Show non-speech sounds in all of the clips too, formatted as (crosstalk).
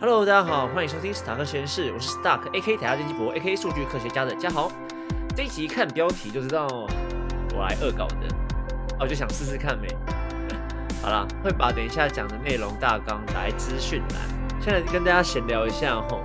Hello，大家好，欢迎收听史塔克实验室，我是 Stark A K 台下电机博 A K 数据科学家的嘉豪。这一集看标题就知道我来恶搞的，我就想试试看没。(laughs) 好啦，会把等一下讲的内容大纲打在资讯栏。现在跟大家闲聊一下吼，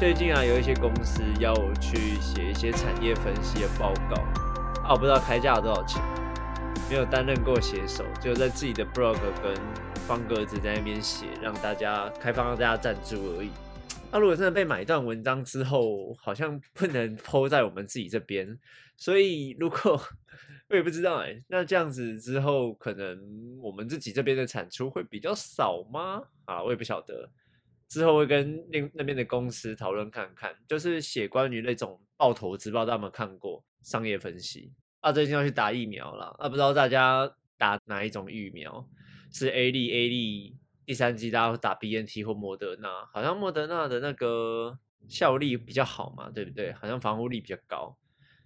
最近啊有一些公司要我去写一些产业分析的报告，啊我不知道开价多少钱，没有担任过写手，就在自己的 blog 跟方格子在那边写，让大家开放让大家赞助而已。那如果真的被买断文章之后，好像不能抛在我们自己这边，所以如果我也不知道哎，那这样子之后，可能我们自己这边的产出会比较少吗？啊，我也不晓得。之后会跟另那边的公司讨论看看，就是写关于那种爆投资，不知道大家有没有看过商业分析啊？最近要去打疫苗了啊，不知道大家打哪一种疫苗？是 A 粒 A 粒第三季，大家会打 B N T 或莫德纳，好像莫德纳的那个效力比较好嘛，对不对？好像防护力比较高。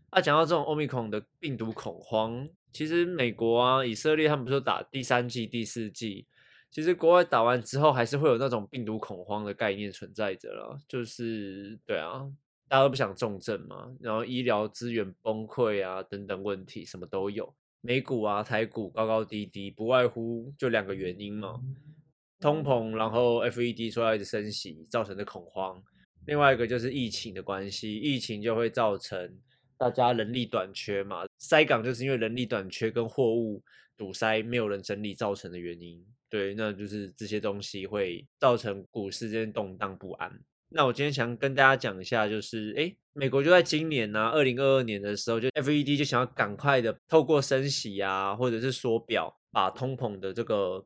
啊，讲到这种欧米孔的病毒恐慌，其实美国啊、以色列他们不是打第三季、第四季，其实国外打完之后还是会有那种病毒恐慌的概念存在着了，就是对啊，大家都不想重症嘛，然后医疗资源崩溃啊等等问题，什么都有。美股啊、台股高高低低，不外乎就两个原因嘛：通膨，然后 FED 出来的升息造成的恐慌；另外一个就是疫情的关系，疫情就会造成大家人力短缺嘛。塞港就是因为人力短缺跟货物堵塞，没有人整理造成的原因。对，那就是这些东西会造成股市这边动荡不安。那我今天想跟大家讲一下，就是哎，美国就在今年呢，二零二二年的时候，就 FED 就想要赶快的透过升息啊，或者是缩表，把通膨的这个，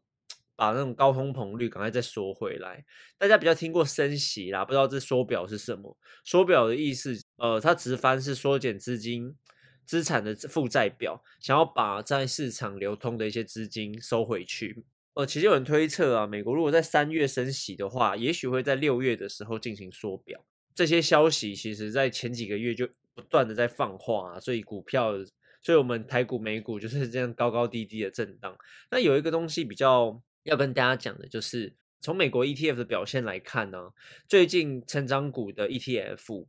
把那种高通膨率赶快再缩回来。大家比较听过升息啦，不知道这缩表是什么？缩表的意思，呃，它直翻是缩减资金资产的负债表，想要把在市场流通的一些资金收回去。呃，其实有人推测啊，美国如果在三月升息的话，也许会在六月的时候进行缩表。这些消息其实在前几个月就不断的在放话，所以股票，所以我们台股、美股就是这样高高低低的震荡。那有一个东西比较要跟大家讲的，就是从美国 ETF 的表现来看呢，最近成长股的 ETF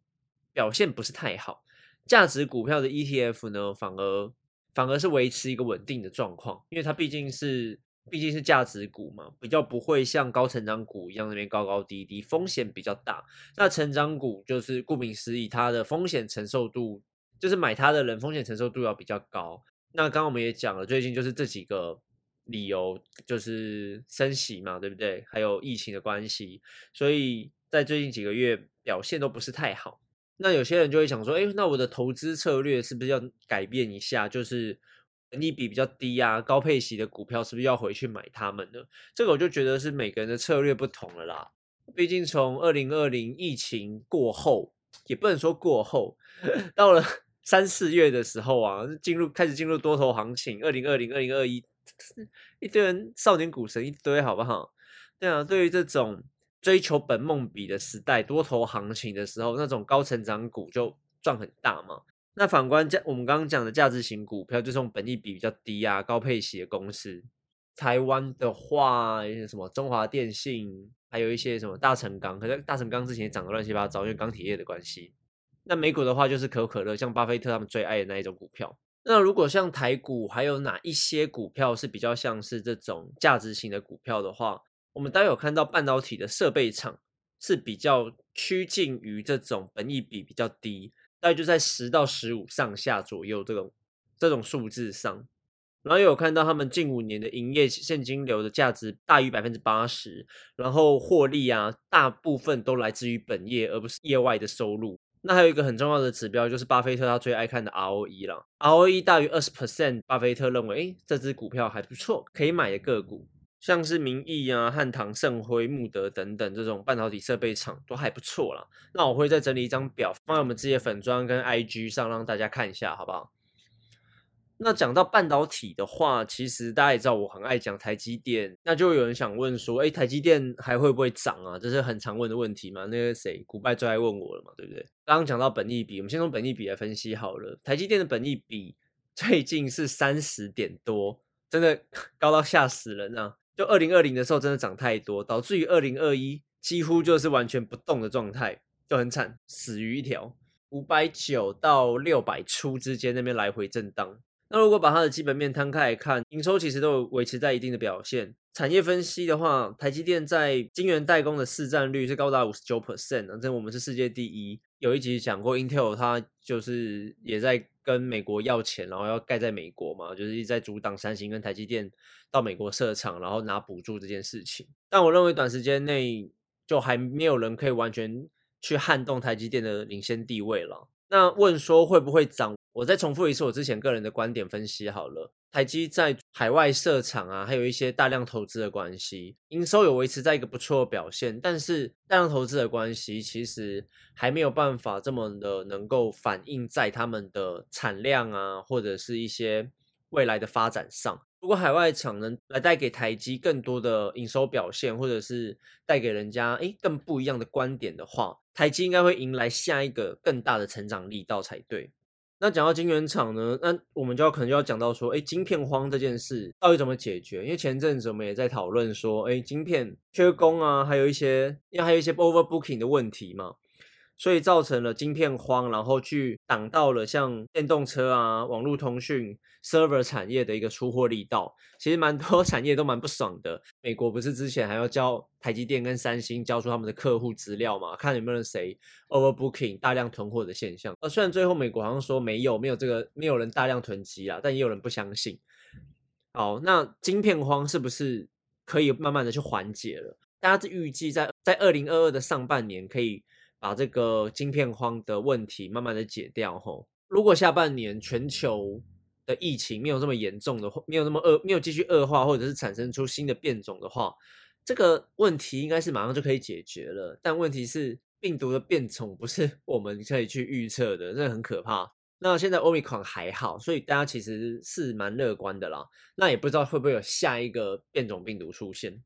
表现不是太好，价值股票的 ETF 呢，反而反而是维持一个稳定的状况，因为它毕竟是。毕竟是价值股嘛，比较不会像高成长股一样那边高高低低，风险比较大。那成长股就是顾名思义，它的风险承受度就是买它的人风险承受度要比较高。那刚刚我们也讲了，最近就是这几个理由，就是升息嘛，对不对？还有疫情的关系，所以在最近几个月表现都不是太好。那有些人就会想说，哎，那我的投资策略是不是要改变一下？就是。利比比较低啊，高配息的股票是不是要回去买它们呢？这个我就觉得是每个人的策略不同了啦。毕竟从二零二零疫情过后，也不能说过后，(laughs) 到了 (laughs) 三四月的时候啊，进入开始进入多头行情。二零二零、二零二一，一堆人少年股神一堆，好不好？对啊，对于这种追求本梦比的时代，多头行情的时候，那种高成长股就赚很大嘛。那反观价，我们刚刚讲的价值型股票，就是用本益比比较低啊、高配息的公司。台湾的话，一些什么中华电信，还有一些什么大成钢，可是大成钢之前涨得乱七八糟，因为钢铁业的关系。那美股的话，就是可口可乐，像巴菲特他们最爱的那一种股票。那如果像台股，还有哪一些股票是比较像是这种价值型的股票的话，我们待有看到半导体的设备厂是比较趋近于这种本益比比较低。大概就在十到十五上下左右这种这种数字上，然后有看到他们近五年的营业现金流的价值大于百分之八十，然后获利啊大部分都来自于本业而不是业外的收入。那还有一个很重要的指标就是巴菲特他最爱看的 ROE 了，ROE 大于二十 percent，巴菲特认为诶这只股票还不错，可以买的个股。像是明义啊、汉唐、盛辉、穆德等等这种半导体设备厂都还不错啦。那我会再整理一张表放在我们自己的粉砖跟 IG 上，让大家看一下，好不好？那讲到半导体的话，其实大家也知道我很爱讲台积电，那就有人想问说，哎，台积电还会不会涨啊？这是很常问的问题嘛。那个谁，古拜最爱问我了嘛，对不对？刚刚讲到本益比，我们先从本益比来分析好了。台积电的本益比最近是三十点多，真的 (laughs) 高到吓死人啊！就二零二零的时候真的涨太多，导致于二零二一几乎就是完全不动的状态，就很惨，死鱼一条。五百九到六百出之间那边来回震荡。那如果把它的基本面摊开来看，营收其实都有维持在一定的表现。产业分析的话，台积电在晶圆代工的市占率是高达五十九 percent，这我们是世界第一。有一集讲过，Intel 它就是也在跟美国要钱，然后要盖在美国嘛，就是一直在阻挡三星跟台积电到美国设厂，然后拿补助这件事情。但我认为短时间内就还没有人可以完全去撼动台积电的领先地位了。那问说会不会涨？我再重复一次我之前个人的观点分析好了。台积在海外设厂啊，还有一些大量投资的关系，营收有维持在一个不错的表现，但是大量投资的关系其实还没有办法这么的能够反映在他们的产量啊，或者是一些未来的发展上。如果海外厂能来带给台积更多的营收表现，或者是带给人家诶更不一样的观点的话，台积应该会迎来下一个更大的成长力道才对。那讲到晶圆厂呢，那我们就要可能就要讲到说，哎，晶片荒这件事到底怎么解决？因为前阵子我们也在讨论说，哎，晶片缺工啊，还有一些，因为还有一些 overbooking 的问题嘛。所以造成了晶片荒，然后去挡到了像电动车啊、网络通讯、server 产业的一个出货力道。其实蛮多 (laughs) 产业都蛮不爽的。美国不是之前还要交台积电跟三星交出他们的客户资料嘛？看有没有人谁 overbooking 大量囤货的现象。呃，虽然最后美国好像说没有，没有这个，没有人大量囤积啊，但也有人不相信。好，那晶片荒是不是可以慢慢的去缓解了？大家预计在在二零二二的上半年可以。把这个晶片荒的问题慢慢的解掉吼。如果下半年全球的疫情没有这么严重的话，没有那么恶，没有继续恶化，或者是产生出新的变种的话，这个问题应该是马上就可以解决了。但问题是病毒的变种不是 (laughs) 我们可以去预测的，这很可怕。那现在欧米克还好，所以大家其实是蛮乐观的啦。那也不知道会不会有下一个变种病毒出现。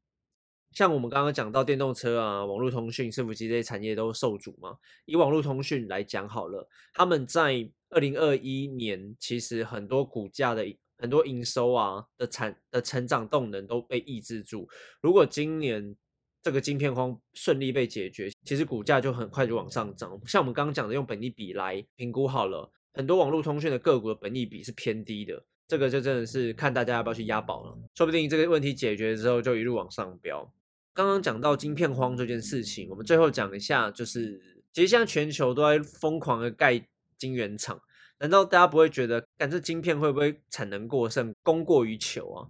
像我们刚刚讲到电动车啊、网络通讯、伺服器这些产业都受阻嘛。以网络通讯来讲好了，他们在二零二一年其实很多股价的很多营收啊的产的成长动能都被抑制住。如果今年这个晶片荒顺利被解决，其实股价就很快就往上涨。像我们刚刚讲的，用本益比来评估好了，很多网络通讯的个股的本益比是偏低的，这个就真的是看大家要不要去押宝了。说不定这个问题解决之后，就一路往上飙。刚刚讲到晶片荒这件事情，我们最后讲一下，就是其实现在全球都在疯狂的盖晶圆厂，难道大家不会觉得，干这晶片会不会产能过剩，供过于求啊？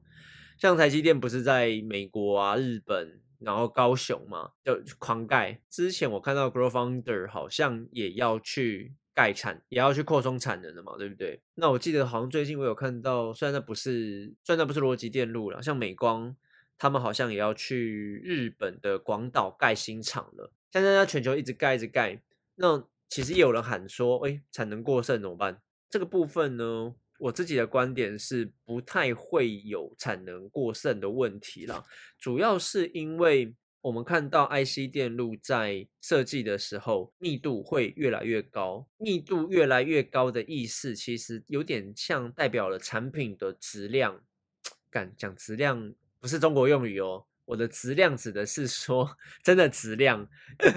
像台积电不是在美国啊、日本，然后高雄嘛，就狂盖。之前我看到 Grow Founder 好像也要去盖产，也要去扩充产能了嘛，对不对？那我记得好像最近我有看到，虽然那不是，虽然那不是逻辑电路了，像美光。他们好像也要去日本的广岛盖新厂了。现在在全球一直盖，一直盖。那其实有人喊说，哎，产能过剩怎么办？这个部分呢，我自己的观点是不太会有产能过剩的问题啦。主要是因为我们看到 IC 电路在设计的时候，密度会越来越高。密度越来越高的意思，其实有点像代表了产品的质量。(tsk) 敢讲质量？不是中国用语哦，我的质量指的是说真的质量，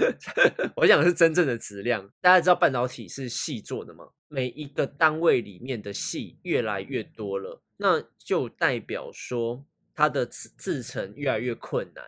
(laughs) 我讲是真正的质量。大家知道半导体是细做的吗？每一个单位里面的细越来越多了，那就代表说它的制制成越来越困难。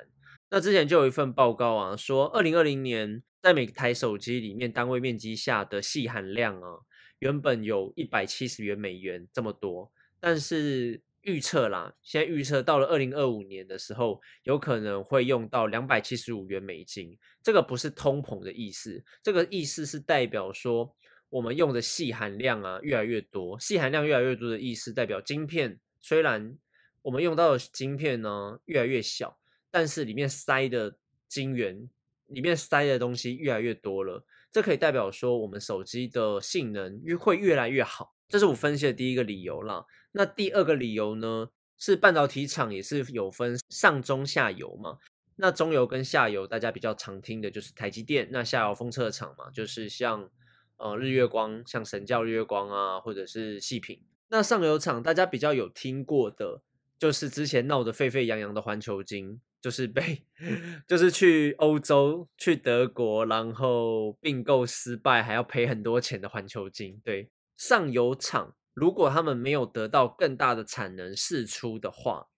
那之前就有一份报告啊，说二零二零年在每台手机里面单位面积下的细含量啊，原本有一百七十元美元这么多，但是。预测啦，现在预测到了二零二五年的时候，有可能会用到两百七十五元美金。这个不是通膨的意思，这个意思是代表说我们用的细含量啊越来越多。细含量越来越多的意思，代表晶片虽然我们用到的晶片呢越来越小，但是里面塞的晶圆里面塞的东西越来越多了。这可以代表说我们手机的性能越会越来越好。这是我分析的第一个理由啦。那第二个理由呢，是半导体厂也是有分上中下游嘛。那中游跟下游，大家比较常听的就是台积电。那下游封测厂嘛，就是像呃日月光，像神教日月光啊，或者是细品。那上游厂大家比较有听过的，就是之前闹得沸沸扬扬的环球金，就是被 (laughs) 就是去欧洲去德国，然后并购失败，还要赔很多钱的环球金。对，上游厂如果他们没有得到更大的产能释出的话。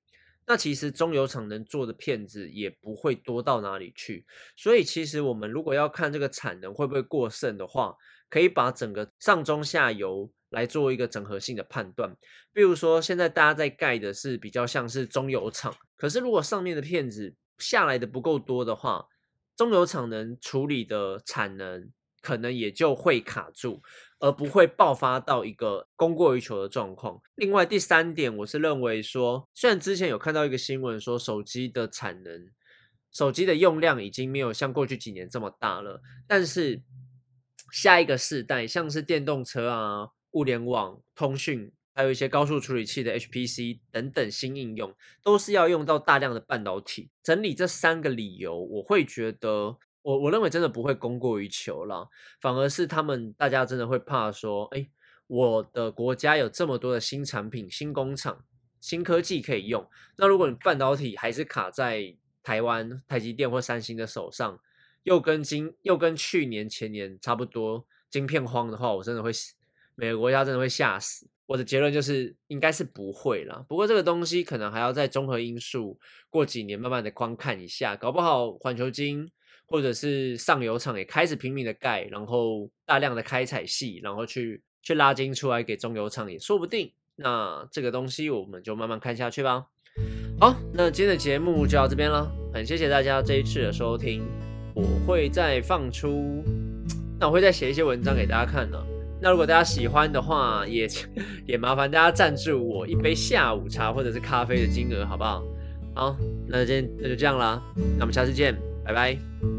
那其实中油厂能做的片子也不会多到哪里去，所以其实我们如果要看这个产能会不会过剩的话，可以把整个上中下游来做一个整合性的判断。比如说现在大家在盖的是比较像是中油厂，可是如果上面的片子下来的不够多的话，中油厂能处理的产能可能也就会卡住。而不会爆发到一个供过于求的状况。另外，第三点，我是认为说，虽然之前有看到一个新闻说，手机的产能、手机的用量已经没有像过去几年这么大了，但是下一个世代，像是电动车啊、物联网、通讯，还有一些高速处理器的 HPC 等等新应用，都是要用到大量的半导体。整理这三个理由，我会觉得。我我认为真的不会供过于求了，反而是他们大家真的会怕说，哎，我的国家有这么多的新产品、新工厂、新科技可以用，那如果你半导体还是卡在台湾台积电或三星的手上，又跟今又跟去年前年差不多晶片荒的话，我真的会每个国家真的会吓死。我的结论就是应该是不会啦，不过这个东西可能还要在综合因素过几年慢慢的观看一下，搞不好环球金。或者是上游厂也开始拼命的盖，然后大量的开采细，然后去去拉金出来给中游厂也说不定。那这个东西我们就慢慢看下去吧。好，那今天的节目就到这边了，很谢谢大家这一次的收听。我会再放出，那我会再写一些文章给大家看呢。那如果大家喜欢的话，也也麻烦大家赞助我一杯下午茶或者是咖啡的金额，好不好？好，那今天那就这样啦，那我们下次见。拜拜。